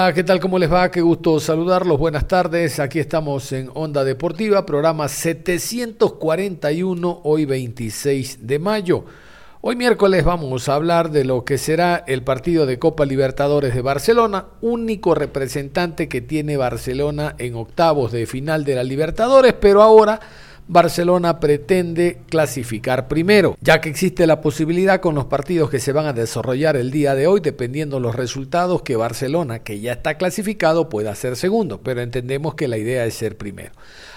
Hola, ¿qué tal? ¿Cómo les va? Qué gusto saludarlos. Buenas tardes. Aquí estamos en Onda Deportiva, programa 741, hoy 26 de mayo. Hoy miércoles vamos a hablar de lo que será el partido de Copa Libertadores de Barcelona, único representante que tiene Barcelona en octavos de final de la Libertadores, pero ahora Barcelona pretende clasificar primero, ya que existe la posibilidad con los partidos que se van a desarrollar el día de hoy, dependiendo los resultados, que Barcelona, que ya está clasificado, pueda ser segundo, pero entendemos que la idea es ser primero.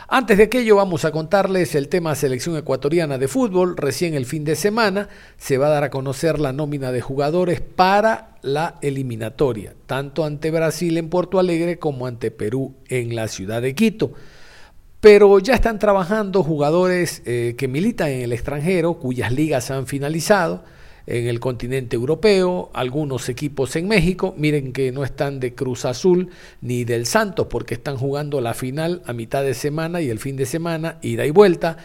Antes de aquello vamos a contarles el tema selección ecuatoriana de fútbol. Recién el fin de semana se va a dar a conocer la nómina de jugadores para la eliminatoria, tanto ante Brasil en Porto Alegre como ante Perú en la ciudad de Quito. Pero ya están trabajando jugadores eh, que militan en el extranjero, cuyas ligas han finalizado en el continente europeo, algunos equipos en México. Miren que no están de Cruz Azul ni del Santos porque están jugando la final a mitad de semana y el fin de semana, ida y vuelta.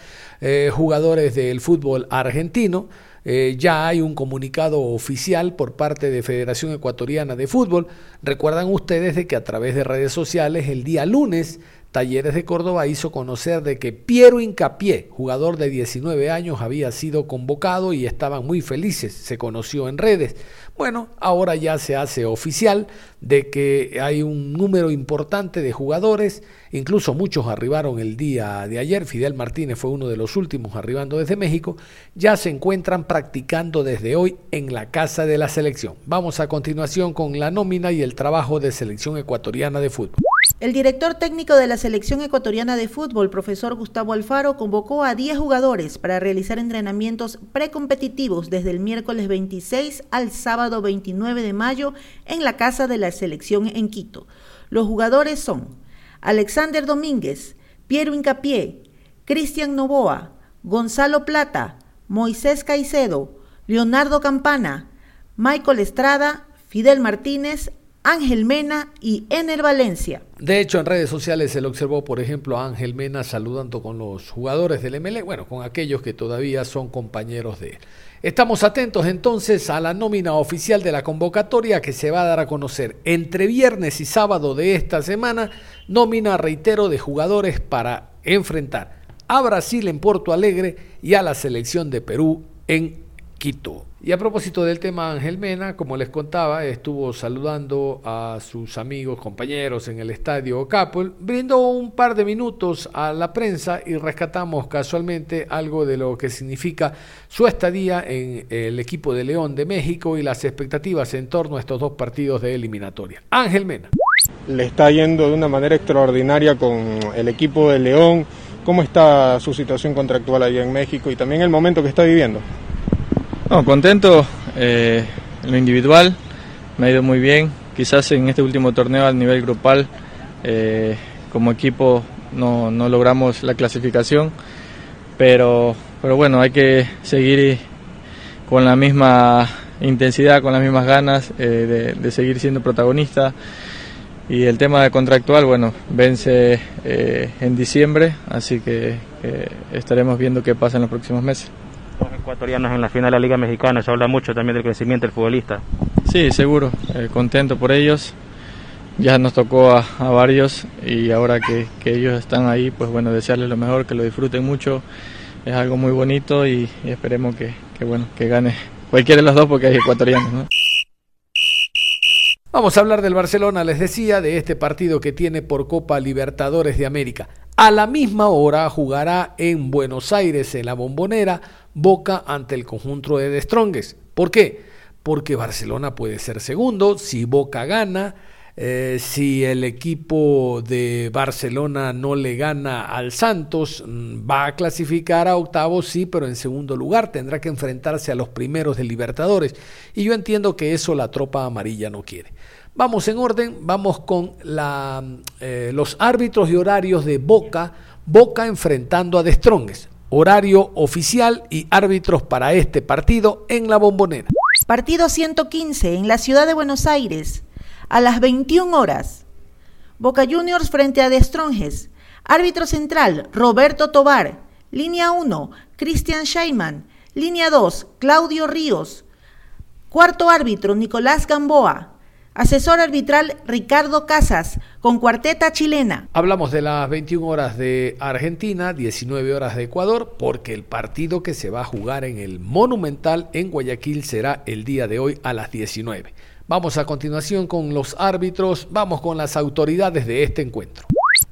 Eh, jugadores del fútbol argentino. Eh, ya hay un comunicado oficial por parte de Federación Ecuatoriana de Fútbol. Recuerdan ustedes de que a través de redes sociales el día lunes Talleres de Córdoba hizo conocer de que Piero Incapié, jugador de 19 años, había sido convocado y estaban muy felices, se conoció en redes. Bueno, ahora ya se hace oficial de que hay un número importante de jugadores, incluso muchos arribaron el día de ayer, Fidel Martínez fue uno de los últimos arribando desde México, ya se encuentran practicando desde hoy en la casa de la selección. Vamos a continuación con la nómina y el trabajo de selección ecuatoriana de fútbol. El director técnico de la selección ecuatoriana de fútbol, profesor Gustavo Alfaro, convocó a 10 jugadores para realizar entrenamientos precompetitivos desde el miércoles 26 al sábado 29 de mayo en la casa de la selección en Quito. Los jugadores son Alexander Domínguez, Piero Incapié, Cristian Novoa, Gonzalo Plata, Moisés Caicedo, Leonardo Campana, Michael Estrada, Fidel Martínez, Ángel Mena y Ener Valencia. De hecho, en redes sociales se le observó, por ejemplo, a Ángel Mena saludando con los jugadores del MLE, bueno, con aquellos que todavía son compañeros de él. Estamos atentos entonces a la nómina oficial de la convocatoria que se va a dar a conocer entre viernes y sábado de esta semana. Nómina, reitero, de jugadores para enfrentar a Brasil en Porto Alegre y a la selección de Perú en Quito. Y a propósito del tema Ángel Mena, como les contaba, estuvo saludando a sus amigos, compañeros en el estadio Capel, brindó un par de minutos a la prensa y rescatamos casualmente algo de lo que significa su estadía en el equipo de León de México y las expectativas en torno a estos dos partidos de eliminatoria. Ángel Mena. Le está yendo de una manera extraordinaria con el equipo de León. ¿Cómo está su situación contractual allá en México y también el momento que está viviendo? No, contento eh, en lo individual, me ha ido muy bien. Quizás en este último torneo a nivel grupal, eh, como equipo no, no, logramos la clasificación, pero, pero bueno, hay que seguir con la misma intensidad, con las mismas ganas eh, de, de, seguir siendo protagonista. Y el tema de contractual, bueno, vence eh, en diciembre, así que estaremos viendo qué pasa en los próximos meses los ecuatorianos en la final de la Liga Mexicana, se habla mucho también del crecimiento del futbolista. Sí, seguro, eh, contento por ellos. Ya nos tocó a, a varios y ahora que, que, ellos están ahí, pues bueno, desearles lo mejor, que lo disfruten mucho. Es algo muy bonito y, y esperemos que, que, bueno, que gane cualquiera de los dos porque hay ecuatorianos. ¿no? Vamos a hablar del Barcelona, les decía, de este partido que tiene por Copa Libertadores de América. A la misma hora jugará en Buenos Aires, en la Bombonera, Boca ante el conjunto de The ¿Por qué? Porque Barcelona puede ser segundo si Boca gana. Eh, si el equipo de Barcelona no le gana al Santos, mm, va a clasificar a octavos, sí, pero en segundo lugar tendrá que enfrentarse a los primeros de Libertadores. Y yo entiendo que eso la tropa amarilla no quiere. Vamos en orden, vamos con la, eh, los árbitros y horarios de Boca, Boca enfrentando a Destrongues, horario oficial y árbitros para este partido en la bombonera. Partido 115 en la ciudad de Buenos Aires a las 21 horas. Boca Juniors frente a Destronges. Árbitro central, Roberto Tobar. Línea 1, Cristian Scheiman. Línea 2, Claudio Ríos. Cuarto árbitro, Nicolás Gamboa. Asesor arbitral Ricardo Casas, con cuarteta chilena. Hablamos de las 21 horas de Argentina, 19 horas de Ecuador, porque el partido que se va a jugar en el Monumental en Guayaquil será el día de hoy a las 19. Vamos a continuación con los árbitros, vamos con las autoridades de este encuentro.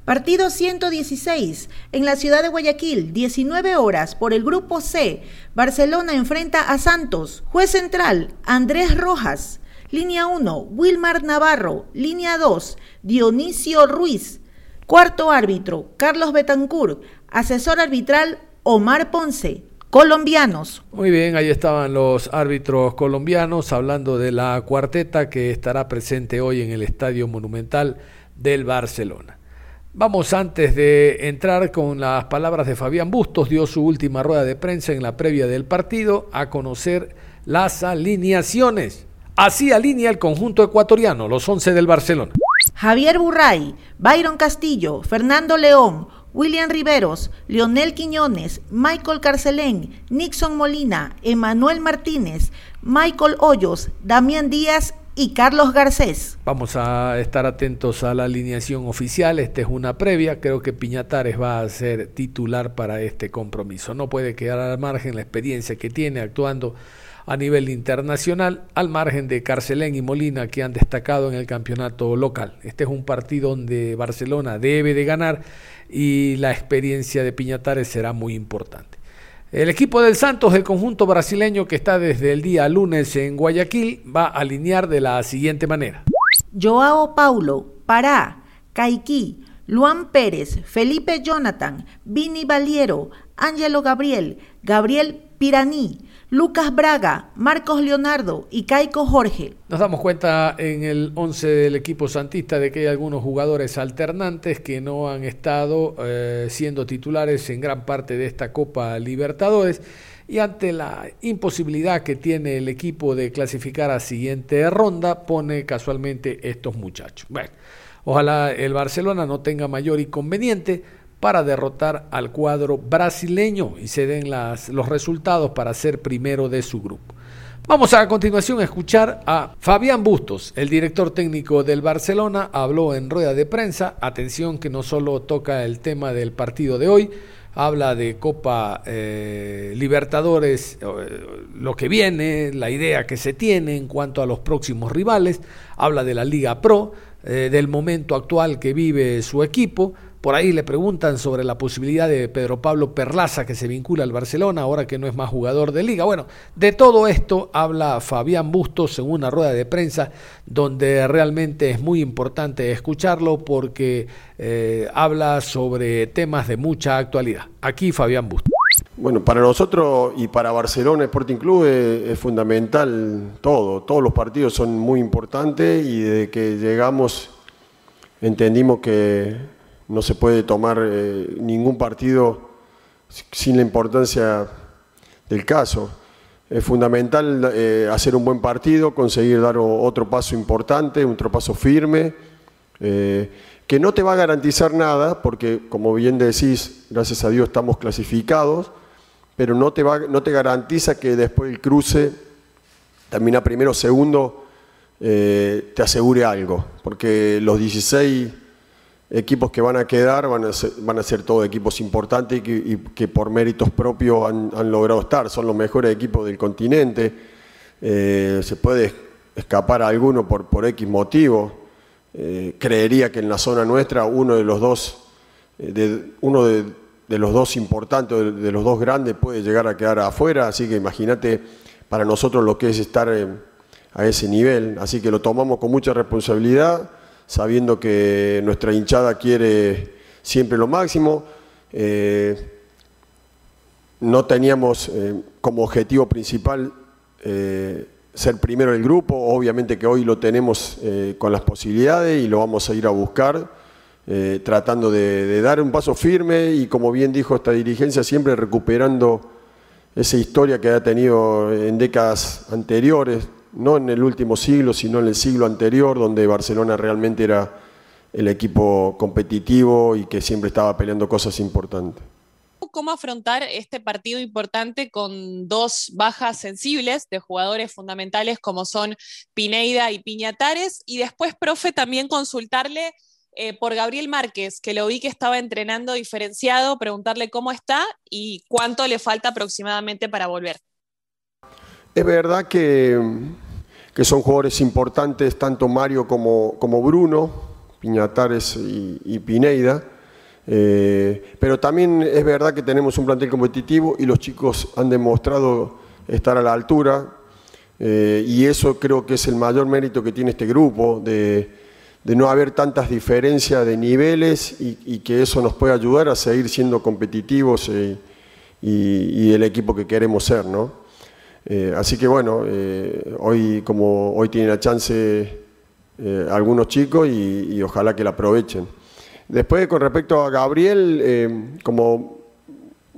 Partido 116 en la ciudad de Guayaquil, 19 horas por el grupo C. Barcelona enfrenta a Santos. Juez central, Andrés Rojas. Línea 1, Wilmar Navarro. Línea 2, Dionisio Ruiz. Cuarto árbitro, Carlos Betancourt. Asesor arbitral, Omar Ponce colombianos. Muy bien, ahí estaban los árbitros colombianos hablando de la cuarteta que estará presente hoy en el Estadio Monumental del Barcelona. Vamos antes de entrar con las palabras de Fabián Bustos, dio su última rueda de prensa en la previa del partido a conocer las alineaciones. Así alinea el conjunto ecuatoriano, los 11 del Barcelona. Javier Burray, Byron Castillo, Fernando León, William Riveros, Leonel Quiñones, Michael Carcelén, Nixon Molina, Emanuel Martínez, Michael Hoyos, Damián Díaz y Carlos Garcés. Vamos a estar atentos a la alineación oficial. Esta es una previa. Creo que Piñatares va a ser titular para este compromiso. No puede quedar al margen la experiencia que tiene actuando a nivel internacional, al margen de Carcelén y Molina que han destacado en el campeonato local. Este es un partido donde Barcelona debe de ganar y la experiencia de Piñatares será muy importante. El equipo del Santos, el conjunto brasileño que está desde el día lunes en Guayaquil, va a alinear de la siguiente manera. Joao Paulo, Pará, Caiquí, Luan Pérez, Felipe Jonathan, Vini Valiero, Ángelo Gabriel, Gabriel Piraní, Lucas Braga, Marcos Leonardo y Caico Jorge. Nos damos cuenta en el 11 del equipo santista de que hay algunos jugadores alternantes que no han estado eh, siendo titulares en gran parte de esta Copa Libertadores y ante la imposibilidad que tiene el equipo de clasificar a siguiente ronda, pone casualmente estos muchachos. Bueno, ojalá el Barcelona no tenga mayor inconveniente para derrotar al cuadro brasileño y se den los resultados para ser primero de su grupo. Vamos a, continuación a escuchar a Fabián Bustos, el director técnico del Barcelona, habló en rueda de prensa, atención que no solo toca el tema del partido de hoy, habla de Copa eh, Libertadores, eh, lo que viene, la idea que se tiene en cuanto a los próximos rivales, habla de la Liga Pro, eh, del momento actual que vive su equipo, por ahí le preguntan sobre la posibilidad de Pedro Pablo Perlaza que se vincula al Barcelona ahora que no es más jugador de liga. Bueno, de todo esto habla Fabián Bustos en una rueda de prensa donde realmente es muy importante escucharlo porque eh, habla sobre temas de mucha actualidad. Aquí Fabián Bustos. Bueno, para nosotros y para Barcelona Sporting Club es, es, fundamental todo. Todos los partidos son muy importantes y desde que llegamos entendimos que no se puede tomar eh, ningún partido sin la importancia del caso. Es fundamental eh, hacer un buen partido, conseguir dar otro paso importante, otro paso firme, eh, que no te va a garantizar nada, porque como bien decís, gracias a Dios estamos clasificados, pero no te, va, no te garantiza que después el cruce, termina primero o segundo, te asegure algo, porque los 16 equipos que van a quedar van a ser, van a ser todos equipos importantes y que, por méritos propios han, logrado estar. Son los mejores equipos del continente. Eh, se puede escapar a alguno por, X motivo. Eh, creería que en la zona nuestra uno de los dos, eh, de, uno de, los dos importantes, de, los dos grandes puede llegar a quedar afuera. Así que imagínate para nosotros lo que es estar a ese nivel. Así que lo tomamos con mucha responsabilidad sabiendo que nuestra hinchada quiere siempre lo máximo. Eh, no teníamos eh, como objetivo principal eh, ser primero del grupo, obviamente que hoy lo tenemos con las posibilidades y lo vamos a ir a buscar, tratando de, dar un paso firme y como bien dijo esta dirigencia, siempre recuperando esa historia que ha tenido en décadas anteriores, no en el último siglo, sino en el siglo anterior, donde Barcelona realmente era el equipo competitivo y que siempre estaba peleando cosas importantes. ¿Cómo afrontar este partido importante con dos bajas sensibles de jugadores fundamentales como son Pineida y Piñatares? Y después, profe, también consultarle eh, por Gabriel Márquez, que lo vi que estaba entrenando diferenciado, preguntarle cómo está y cuánto le falta aproximadamente para volver. Es verdad que, que son jugadores importantes, tanto Mario como, como Bruno, Piñatares y, Pineida. Eh, pero también es verdad que tenemos un plantel competitivo y los chicos han demostrado estar a la altura. Eh, y eso creo que es el mayor mérito que tiene este grupo, de, no haber tantas diferencias de niveles y, que eso nos puede ayudar a seguir siendo competitivos eh, y, el equipo que queremos ser. ¿no? Así que bueno, hoy como hoy tiene la chance eh, algunos chicos y, ojalá que la aprovechen. Después, con respecto a Gabriel, eh, como,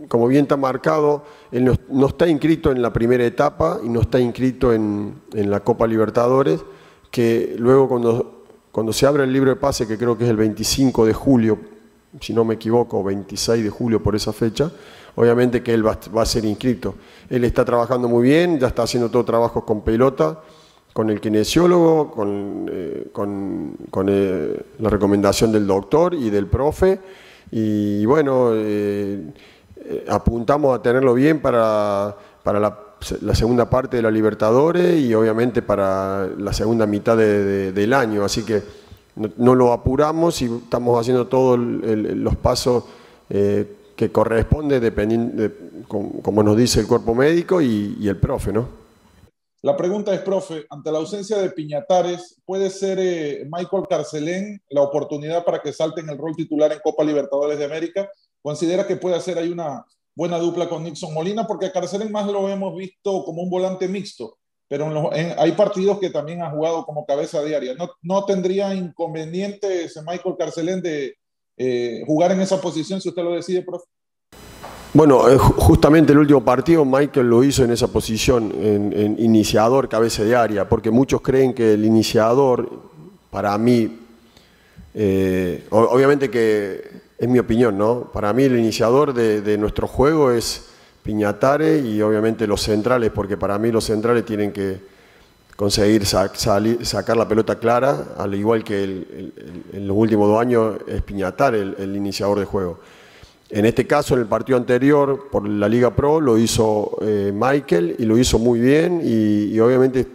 como bien está marcado, él no, está inscrito en la primera etapa y no está inscrito en, en, la Copa Libertadores, que luego cuando, cuando se abre el libro de pase, que creo que es el 25 de julio, si no me equivoco, 26 de julio por esa fecha, obviamente que él va, a ser inscrito. Él está trabajando muy bien, ya está haciendo todo trabajo con pelota con el kinesiólogo, con, eh, eh, la recomendación del doctor y del profe. Y bueno, eh, apuntamos a tenerlo bien para, la, segunda parte de la Libertadores y obviamente para la segunda mitad del año. Así que no, lo apuramos y estamos haciendo todos los pasos que corresponde dependiendo, como nos dice el cuerpo médico y, el profe, ¿no? La pregunta es, profe, ante la ausencia de Piñatares, ¿puede ser eh, Michael Carcelén la oportunidad para que salte en el rol titular en Copa Libertadores de América? ¿Considera que puede hacer ahí una buena dupla con Nixon Molina? Porque Carcelén más lo hemos visto como un volante mixto, pero hay partidos que también ha jugado como cabeza diaria. ¿No, no tendría inconveniente ese Michael Carcelén de eh, jugar en esa posición si usted lo decide, profe? Bueno, eh, justamente el último partido Michael lo hizo en esa posición, en, iniciador, cabeza de área, porque muchos creen que el iniciador, para mí, eh, obviamente que es mi opinión, ¿no? Para mí el iniciador de, nuestro juego es Piñatare y obviamente los centrales, porque para mí los centrales tienen que conseguir sacar la pelota clara, al igual que en los últimos dos años es Piñatare el iniciador de juego. En este caso, en el partido anterior, por la Liga Pro, lo hizo eh, Michael y lo hizo muy bien. Y, obviamente,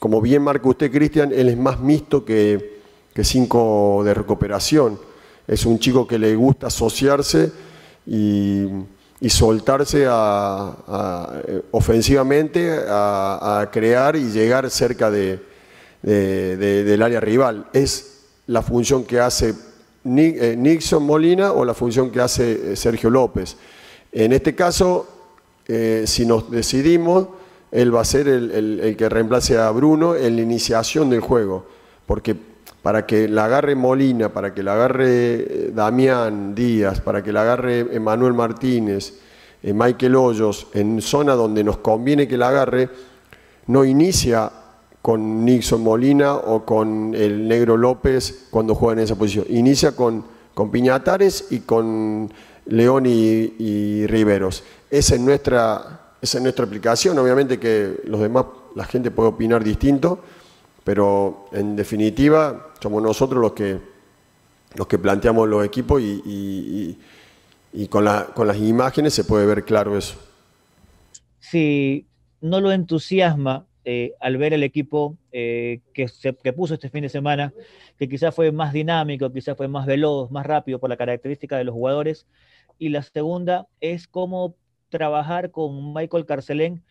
como bien marca usted, Cristian, él es más mixto que, que cinco de recuperación. Es un chico que le gusta asociarse y, soltarse ofensivamente a, crear y llegar cerca de, del área rival. Es la función que hace eh, Nixon Molina o la función que hace eh, Sergio López. En este caso, eh, si nos decidimos, él va a ser el, que reemplace a Bruno en la iniciación del juego, porque para que la agarre Molina, para que la agarre Damián Díaz, para que la agarre Emanuel Martínez, Michael Hoyos, en zona donde nos conviene que la agarre, no inicia con Nixon Molina o con el Negro López cuando juega en esa posición. Inicia con, Piñatares y con León y, Riveros. Esa es, nuestra, esa es nuestra aplicación. Obviamente que los demás, la gente puede opinar distinto, pero en definitiva somos nosotros los que, los que planteamos los equipos y, con, con las imágenes se puede ver claro eso. Si no lo entusiasma eh, al ver el equipo eh, que, se, puso este fin de semana, que quizás fue más dinámico, quizás fue más veloz, más rápido por la característica de los jugadores. Y la segunda es cómo trabajar con Michael Carcelén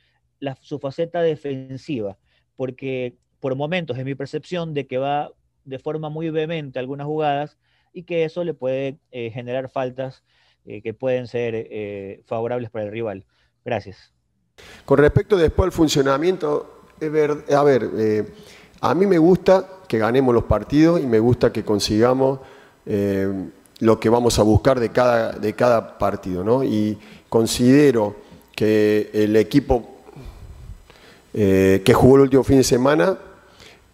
su faceta defensiva, porque por momentos es mi percepción de que va de forma muy vehemente algunas jugadas y que eso le puede eh, generar faltas eh, que pueden ser eh, favorables para el rival. Gracias. Con respecto después al funcionamiento, a ver, a mí me gusta que ganemos los partidos y me gusta que consigamos lo que vamos a buscar de cada, de cada partido, ¿no? Y considero que el equipo que jugó el último fin de semana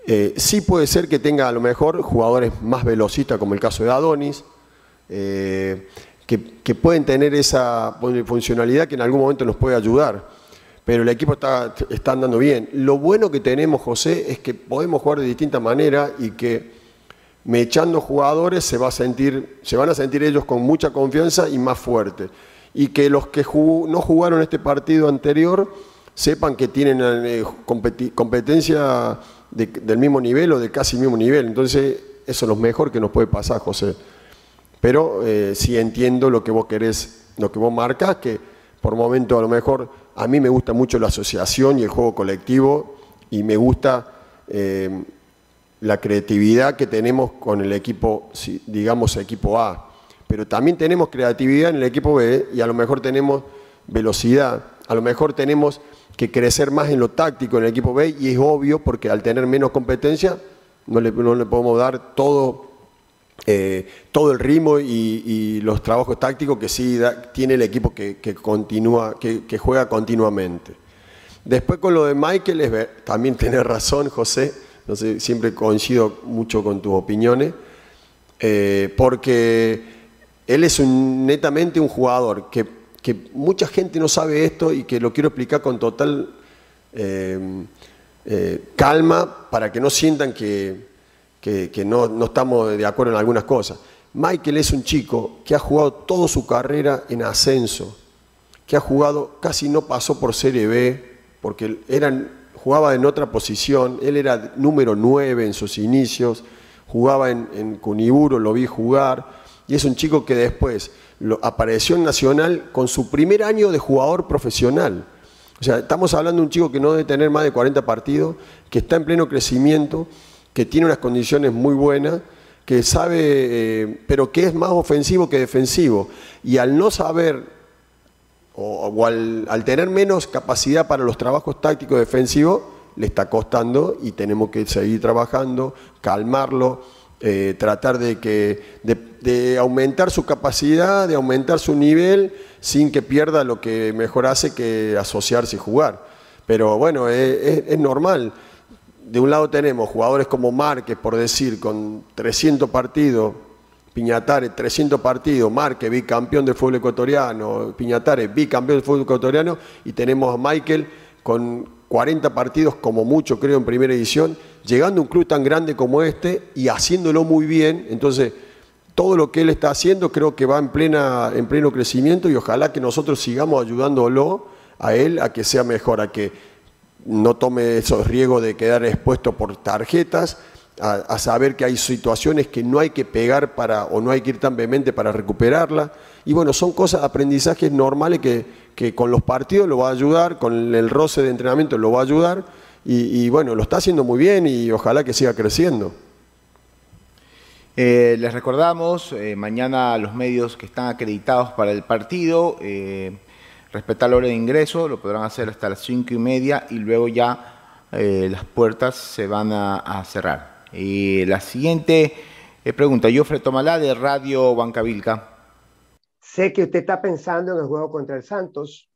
eh, sí puede ser que tenga a lo mejor jugadores más velocistas, como el caso de Adonis, eh, que, pueden tener esa funcionalidad que en algún momento nos puede ayudar. Pero el equipo está, está andando bien. Lo bueno que tenemos, José, es que podemos jugar de distintas maneras y que me echando jugadores se, va a sentir, se van a sentir ellos con mucha confianza y más fuerte. Y que los que no jugaron este partido anterior sepan que tienen eh, competencia del mismo nivel o de casi mismo nivel. Entonces, eso es lo mejor que nos puede pasar, José. Pero eh, sí entiendo lo que vos querés, lo que vos marcas, que por momento a lo mejor a mí me gusta mucho la asociación y el juego colectivo y me gusta eh, la creatividad que tenemos con el equipo, digamos, equipo A. Pero también tenemos creatividad en el equipo B y a lo mejor tenemos velocidad, a lo mejor tenemos que crecer más en lo táctico en el equipo B y es obvio porque al tener menos competencia no le, podemos dar todo, eh, todo el ritmo y, los trabajos tácticos que sí tiene el equipo que, continúa, que, juega continuamente. Después con lo de Michael, también tenés razón, José, no siempre coincido mucho con tus opiniones, eh, porque él es netamente un jugador que que mucha gente no sabe esto y que lo quiero explicar con total eh, eh, calma para que no sientan que, no, no, estamos de acuerdo en algunas cosas. Michael es un chico que ha jugado toda su carrera en ascenso, que ha jugado, casi no pasó por Serie B, porque eran, jugaba en otra posición, él era número 9 en sus inicios, jugaba en, en Cuniburo, lo vi jugar, y es un chico que después apareció en Nacional con su primer año de jugador profesional. O sea, estamos hablando de un chico que no debe tener más de 40 partidos, que está en pleno crecimiento, que tiene unas condiciones muy buenas, que sabe, eh, pero que es más ofensivo que defensivo. Y al no saber, o, al, al, tener menos capacidad para los trabajos tácticos defensivos, le está costando y tenemos que seguir trabajando, calmarlo eh, tratar de, que, de, aumentar su capacidad, de aumentar su nivel, sin que pierda lo que mejor hace que asociarse y jugar. Pero bueno, es, normal. De un lado tenemos jugadores como Márquez, por decir, con 300 partidos, Piñatare, 300 partidos, Márquez, bicampeón del fútbol ecuatoriano, Piñatare, bicampeón del fútbol ecuatoriano, y tenemos a Michael con 40 partidos como mucho, creo, en primera edición, llegando a un club tan grande como este y haciéndolo muy bien. Entonces, todo lo que él está haciendo creo que va en, plena, en pleno crecimiento y ojalá que nosotros sigamos ayudándolo a él a que sea mejor, a que no tome esos riesgos de quedar expuesto por tarjetas, a, saber que hay situaciones que no hay que pegar para o no hay que ir tan vehemente para recuperarla. Y bueno, son cosas, aprendizajes normales que, que con los partidos lo va a ayudar, con el roce de entrenamiento lo va a ayudar. Y, bueno, lo está haciendo muy bien y ojalá que siga creciendo. Eh, les recordamos, eh, mañana los medios que están acreditados para el partido, eh, respetar la hora de ingreso, lo podrán hacer hasta las cinco y media y luego ya las puertas se van a cerrar. Y la siguiente eh, pregunta, Jofre Tomalá de Radio Bancavilca. Sé que usted está pensando en el juego contra el Santos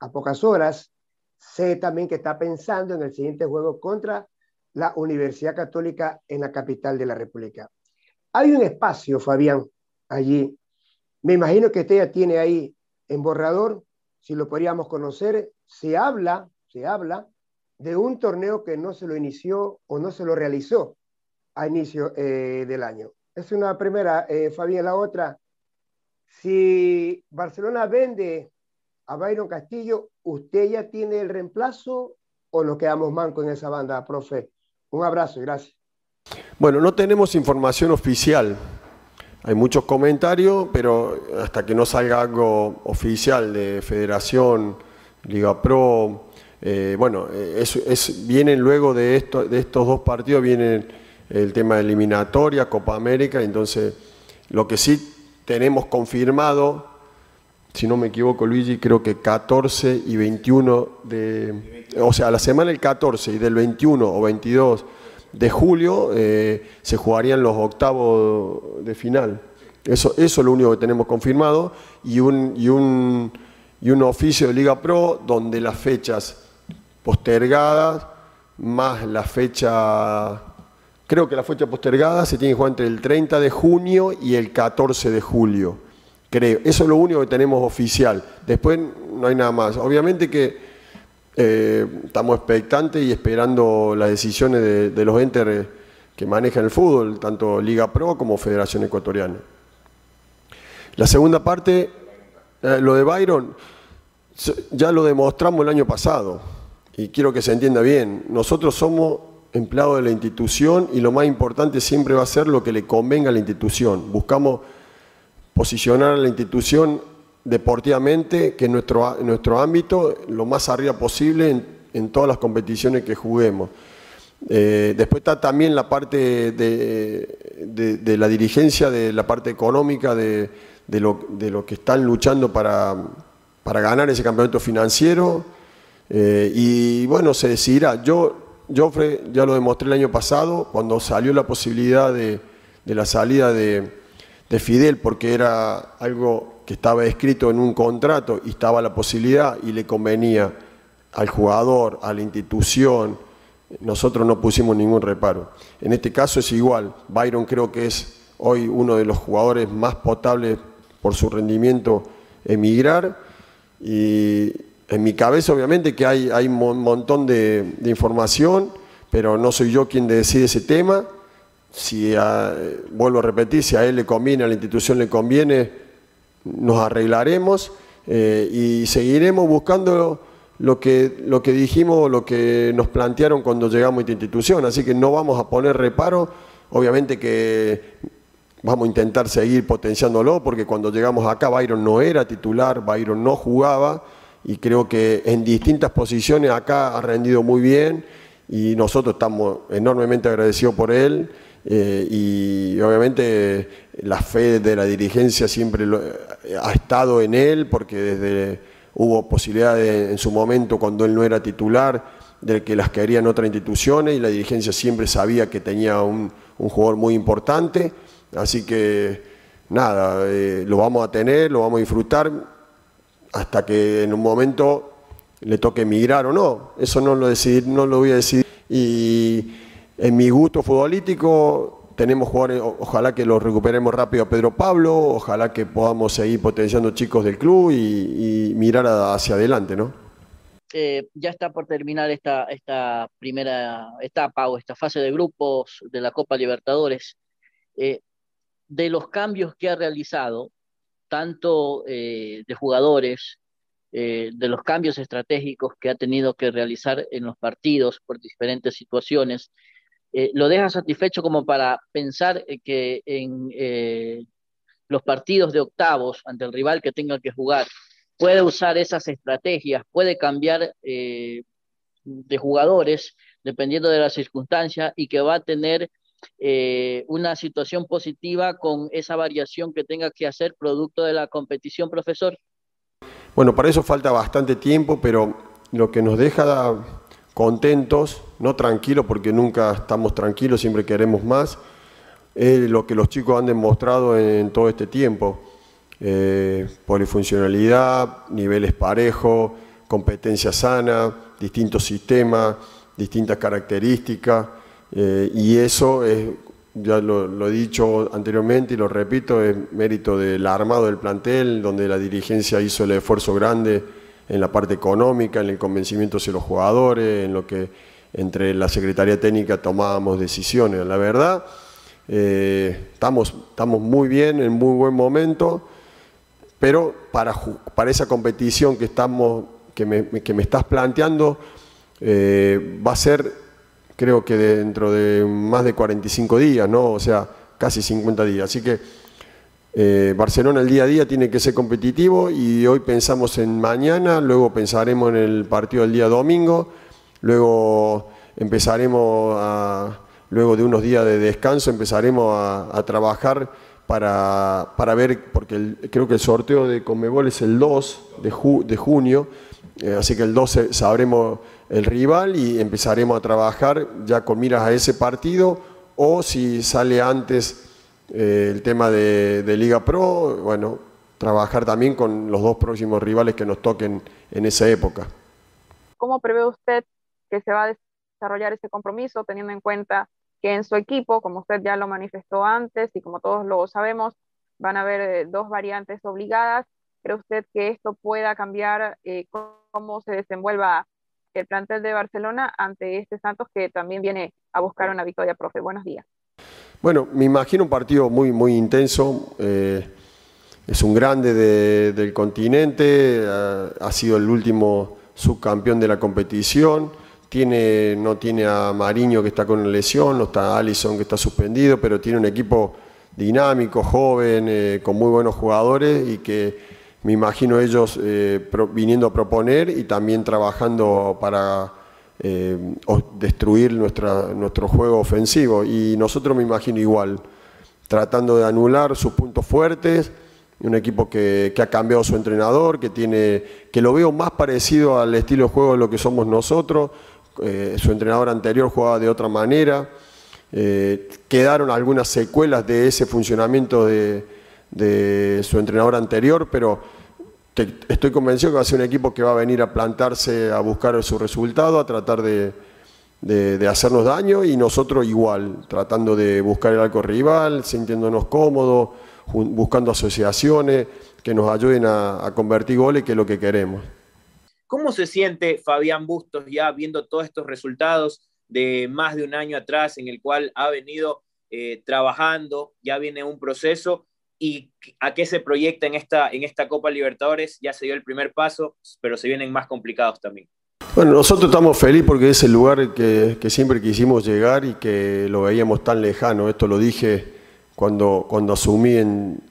a pocas horas. Sé también que está pensando en el siguiente juego contra la Universidad Católica en la capital de la República. Hay un espacio, Fabián, allí. Me imagino que usted ya tiene ahí en borrador, si lo podríamos conocer, se habla, se habla de un torneo que no se lo inició o no se lo realizó a inicio eh, del año. Es una primera, eh, Fabián. La otra, si Barcelona vende a Byron Castillo, ¿usted ya tiene el reemplazo o nos quedamos mancos en esa banda, profe? Un abrazo y gracias. Bueno, no tenemos información oficial. Hay muchos comentarios, pero hasta que no salga algo oficial de Federación, Liga Pro, eh, bueno, es, vienen luego de estos dos partidos, vienen el tema de eliminatoria, Copa América, entonces lo que sí tenemos confirmado, si no me equivoco Luigi, creo que 14 y 21 de, o sea, la semana del 14 y del 21 o 22 de julio eh, se jugarían los octavos de final. Eso, eso es lo único que tenemos confirmado y un, y un, y un oficio de Liga Pro donde las fechas postergadas más la fecha, creo que la fecha postergada se tiene que jugar entre el 30 de junio y el 14 de julio, creo. Eso es lo único que tenemos oficial. Después no hay nada más. Obviamente que eh, estamos expectantes y esperando las decisiones de, los entes que manejan el fútbol, tanto Liga Pro como Federación Ecuatoriana. La segunda parte, eh, lo de Byron, ya lo demostramos el año pasado y quiero que se entienda bien. Nosotros somos empleados de la institución y lo más importante siempre va a ser lo que le convenga a la institución. Buscamos posicionar a la institución deportivamente, que en nuestro, nuestro ámbito, lo más arriba posible en, todas las competiciones que juguemos. Eh, después está también la parte de, de la dirigencia, de la parte económica, de, de lo, que están luchando para, para ganar ese campeonato financiero. Eh, y bueno, se decidirá. Yo, Joffre, ya lo demostré el año pasado, cuando salió la posibilidad de, la salida de, Fidel, porque era algo que estaba escrito en un contrato y estaba la posibilidad y le convenía al jugador, a la institución, nosotros no pusimos ningún reparo. En este caso es igual. Byron creo que es hoy uno de los jugadores más potables por su rendimiento emigrar. Y en mi cabeza obviamente que hay, un montón de, información, pero no soy yo quien decide ese tema. Si vuelvo a repetir, si a él le conviene, a la institución le conviene, nos arreglaremos eh, y seguiremos buscando lo que, lo que dijimos, lo que nos plantearon cuando llegamos a esta institución. Así que no vamos a poner reparo. Obviamente que vamos a intentar seguir potenciándolo porque cuando llegamos acá Byron no era titular, Byron no jugaba y creo que en distintas posiciones acá ha rendido muy bien y nosotros estamos enormemente agradecidos por él eh, y obviamente la fe de la dirigencia siempre ha estado en él porque desde hubo posibilidades en su momento cuando él no era titular de que las querían otras instituciones y la dirigencia siempre sabía que tenía un, un jugador muy importante. Así que nada, eh, lo vamos a tener, lo vamos a disfrutar hasta que en un momento le toque emigrar o no. Eso no lo, decidir, no lo voy a decidir. Y en mi gusto futbolístico tenemos jugadores, ojalá que lo recuperemos rápido a Pedro Pablo, ojalá que podamos seguir potenciando chicos del club y, mirar hacia adelante, ¿no? Eh, ya está por terminar esta, esta primera etapa o esta fase de grupos de la Copa Libertadores. Eh, de los cambios que ha realizado, tanto eh, de jugadores, eh, de los cambios estratégicos que ha tenido que realizar en los partidos por diferentes situaciones, eh, lo deja satisfecho como para pensar que en los partidos de octavos ante el rival que tenga que jugar, puede usar esas estrategias, puede cambiar de jugadores dependiendo de la circunstancia y que va a tener eh, una situación positiva con esa variación que tenga que hacer producto de la competición, profesor? Bueno, para eso falta bastante tiempo, pero lo que nos deja contentos, no tranquilos porque nunca estamos tranquilos, siempre queremos más, es lo que los chicos han demostrado en, todo este tiempo. Eh, polifuncionalidad, niveles parejos, competencia sana, distintos sistemas, distintas características. Eh, y eso es, ya lo, he dicho anteriormente y lo repito, es mérito del armado del plantel, donde la dirigencia hizo el esfuerzo grande en la parte económica, en el convencimiento de los jugadores, en lo que entre la Secretaría Técnica tomábamos decisiones. La verdad, eh, estamos, estamos muy bien, en muy buen momento, pero para, para esa competición que, estamos, que, me, que me estás planteando, eh, va a ser creo que dentro de más de 45 días, ¿no? O sea, casi 50 días. Así que eh, Barcelona el día a día tiene que ser competitivo y hoy pensamos en mañana, luego pensaremos en el partido del día domingo, luego empezaremos a, luego de unos días de descanso empezaremos a, trabajar para, para, ver, porque creo que el sorteo de Conmebol es el 2 de, junio, eh, así que el 12 sabremos el rival y empezaremos a trabajar ya con miras a ese partido o si sale antes eh, el tema de, Liga Pro, bueno, trabajar también con los dos próximos rivales que nos toquen en esa época. ¿Cómo prevé usted que se va a desarrollar ese compromiso teniendo en cuenta que en su equipo, como usted ya lo manifestó antes y como todos lo sabemos, van a haber eh, dos variantes obligadas? ¿Cree usted que esto pueda cambiar eh, cómo se desenvuelva el plantel de Barcelona ante este Santos que también viene a buscar una victoria, profe? Buenos días. Bueno, me imagino un partido muy, muy intenso. Eh, es un grande del continente, ha, sido el último subcampeón de la competición. Tiene, no tiene a Mariño que está con lesión, no está Allison que está suspendido, pero tiene un equipo dinámico, joven, eh, con muy buenos jugadores y que me imagino ellos eh, viniendo a proponer y también trabajando para eh, destruir nuestra, nuestro juego ofensivo. Y nosotros me imagino igual, tratando de anular sus puntos fuertes, un equipo que, ha cambiado su entrenador, que, tiene, que lo veo más parecido al estilo de juego de lo que somos nosotros. Eh, su entrenador anterior jugaba de otra manera. Quedaron algunas secuelas de ese funcionamiento de, de su entrenador anterior, pero estoy convencido que va a ser un equipo que va a venir a plantarse a buscar su resultado, a tratar de, hacernos daño y nosotros igual, tratando de buscar el arco rival, sintiéndonos cómodos, buscando asociaciones que nos ayuden a, convertir goles, que es lo que queremos. ¿Cómo se siente Fabián Bustos ya viendo todos estos resultados de más de un año atrás en el cual ha venido eh, trabajando, ya viene un proceso y a qué se proyecta en esta, en esta Copa Libertadores. Ya se dio el primer paso, pero se vienen más complicados también. Bueno, nosotros estamos felices porque es el lugar que, siempre quisimos llegar y que lo veíamos tan lejano. Esto lo dije cuando, cuando asumí en,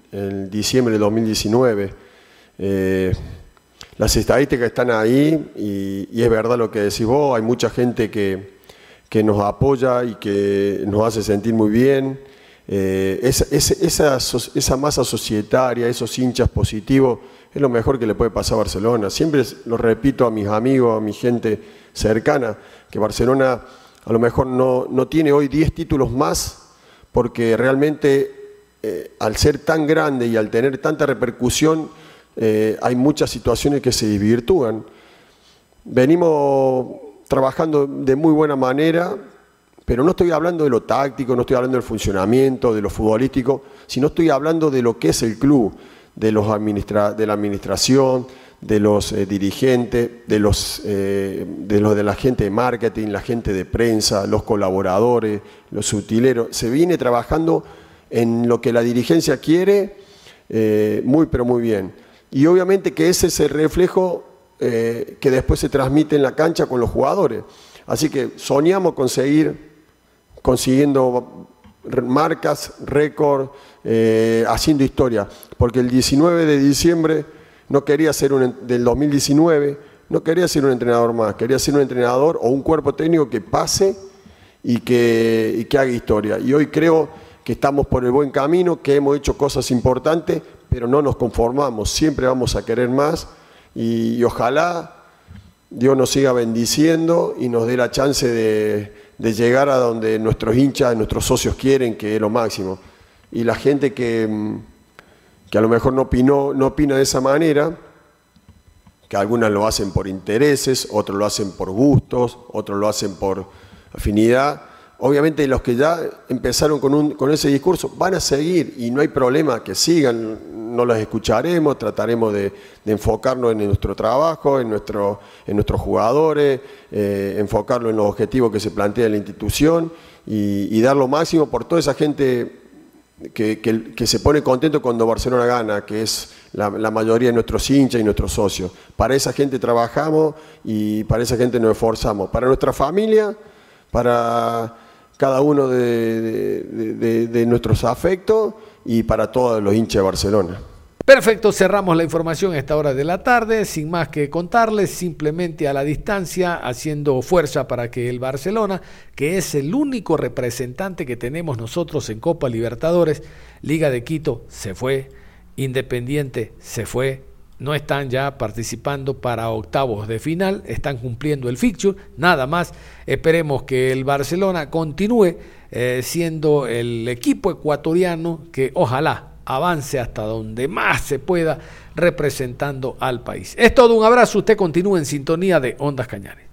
diciembre de 2019. Eh, las estadísticas están ahí y, es verdad lo que decís vos, hay mucha gente que, que nos apoya y que nos hace sentir muy bien. Eh, esa, masa societaria, esos hinchas positivos, es lo mejor que le puede pasar a Barcelona. Siempre lo repito a mis amigos, a mi gente cercana, que Barcelona a lo mejor no, no tiene hoy 10 títulos más, porque realmente eh, al ser tan grande y al tener tanta repercusión, eh, hay muchas situaciones que se desvirtúan. Venimos trabajando de muy buena manera, pero no estoy hablando de lo táctico, no estoy hablando del funcionamiento, de lo futbolístico, sino estoy hablando de lo que es el club, de, los de la administración, de los eh, dirigentes, de los, eh, de los de la gente de marketing, la gente de prensa, los colaboradores, los utileros. Se viene trabajando en lo que la dirigencia quiere eh, muy, pero muy bien. Y obviamente que ese es el reflejo que después se transmite en la cancha con los jugadores. Así que soñamos conseguir consiguiendo marcas, récord, eh, haciendo historia. Porque el 19 de diciembre no quería ser un, del 2019, no quería ser un entrenador más, quería ser un entrenador o un cuerpo técnico que pase y que, y que haga historia. Y hoy creo que estamos por el buen camino, que hemos hecho cosas importantes, pero no nos conformamos, siempre vamos a querer más y ojalá Dios nos siga bendiciendo y nos dé la chance de de llegar a donde nuestros hinchas, nuestros socios quieren, que es lo máximo. Y la gente que, mm, que a lo mejor no, opinó, no opina de esa manera, que algunas lo hacen por intereses, otros lo hacen por gustos, otros lo hacen por afinidad, obviamente los que ya empezaron con, un, con ese discurso van a seguir y no hay problema que sigan, no los escucharemos, trataremos de, enfocarnos en nuestro trabajo, en, nuestro, en nuestros jugadores, eh, enfocarlo en los objetivos que se plantea la institución y, dar lo máximo por toda esa gente que, que, se pone contento cuando Barcelona gana, que es la, la, mayoría de nuestros hinchas y nuestros socios. Para esa gente trabajamos y para esa gente nos esforzamos. Para nuestra familia, para cada uno de, nuestros afectos y para todos los hinchas de Barcelona. Perfecto, cerramos la información a esta hora de la tarde, sin más que contarles, simplemente a la distancia, haciendo fuerza para que el Barcelona, que es el único representante que tenemos nosotros en Copa Libertadores, Liga de Quito se fue, Independiente se fue, no están ya participando para octavos de final, están cumpliendo el fixture, nada más. Esperemos que el Barcelona continúe eh, siendo el equipo ecuatoriano que ojalá avance hasta donde más se pueda representando al país. Es todo un abrazo, usted continúa en sintonía de Ondas Cañares.